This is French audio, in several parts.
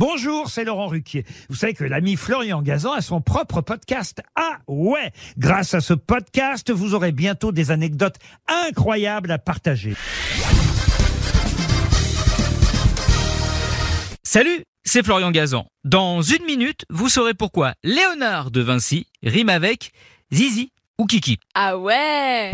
Bonjour, c'est Laurent Ruquier. Vous savez que l'ami Florian Gazan a son propre podcast. Ah ouais Grâce à ce podcast, vous aurez bientôt des anecdotes incroyables à partager. Salut, c'est Florian Gazan. Dans une minute, vous saurez pourquoi Léonard de Vinci rime avec Zizi ou Kiki. Ah ouais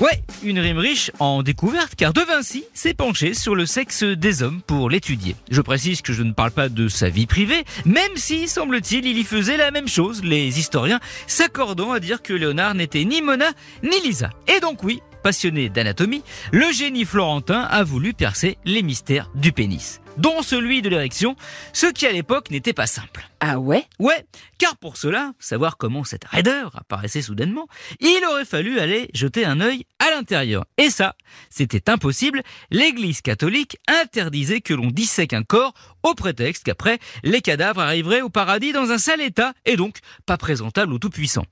Ouais, une rime riche en découvertes car De Vinci s'est penché sur le sexe des hommes pour l'étudier. Je précise que je ne parle pas de sa vie privée, même si, semble-t-il, il y faisait la même chose, les historiens s'accordant à dire que Léonard n'était ni Mona ni Lisa. Et donc oui, passionné d'anatomie, le génie florentin a voulu percer les mystères du pénis dont celui de l'érection, ce qui à l'époque n'était pas simple. Ah ouais? Ouais, car pour cela, savoir comment cette raideur apparaissait soudainement, il aurait fallu aller jeter un œil à l'intérieur. Et ça, c'était impossible, l'église catholique interdisait que l'on dissèque un corps au prétexte qu'après, les cadavres arriveraient au paradis dans un sale état et donc pas présentables au Tout-Puissant.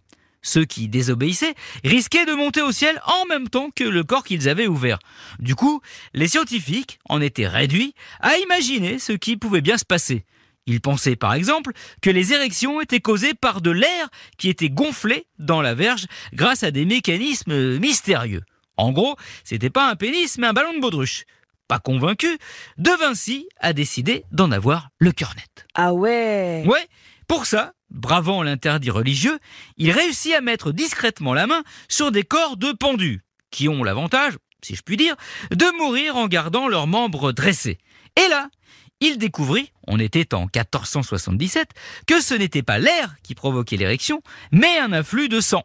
Ceux qui désobéissaient risquaient de monter au ciel en même temps que le corps qu'ils avaient ouvert. Du coup, les scientifiques en étaient réduits à imaginer ce qui pouvait bien se passer. Ils pensaient par exemple que les érections étaient causées par de l'air qui était gonflé dans la verge grâce à des mécanismes mystérieux. En gros, c'était pas un pénis mais un ballon de baudruche. Pas convaincu, De Vinci a décidé d'en avoir le cœur net. Ah ouais Ouais, pour ça, bravant l'interdit religieux, il réussit à mettre discrètement la main sur des corps de pendus, qui ont l'avantage, si je puis dire, de mourir en gardant leurs membres dressés. Et là, il découvrit, on était en 1477, que ce n'était pas l'air qui provoquait l'érection, mais un afflux de sang.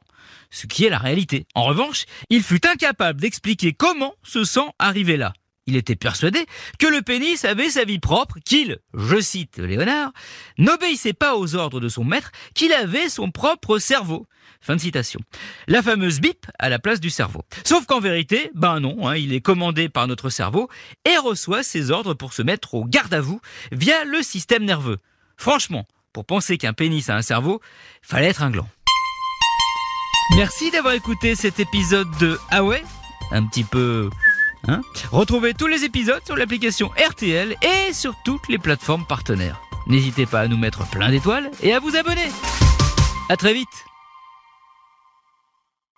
Ce qui est la réalité. En revanche, il fut incapable d'expliquer comment ce sang arrivait là. Il était persuadé que le pénis avait sa vie propre, qu'il, je cite Léonard, n'obéissait pas aux ordres de son maître, qu'il avait son propre cerveau. Fin de citation. La fameuse bip à la place du cerveau. Sauf qu'en vérité, ben non, hein, il est commandé par notre cerveau et reçoit ses ordres pour se mettre au garde à vous via le système nerveux. Franchement, pour penser qu'un pénis a un cerveau, fallait être un gland. Merci d'avoir écouté cet épisode de Ah ouais? Un petit peu Hein Retrouvez tous les épisodes sur l'application RTL et sur toutes les plateformes partenaires. N'hésitez pas à nous mettre plein d'étoiles et à vous abonner. À très vite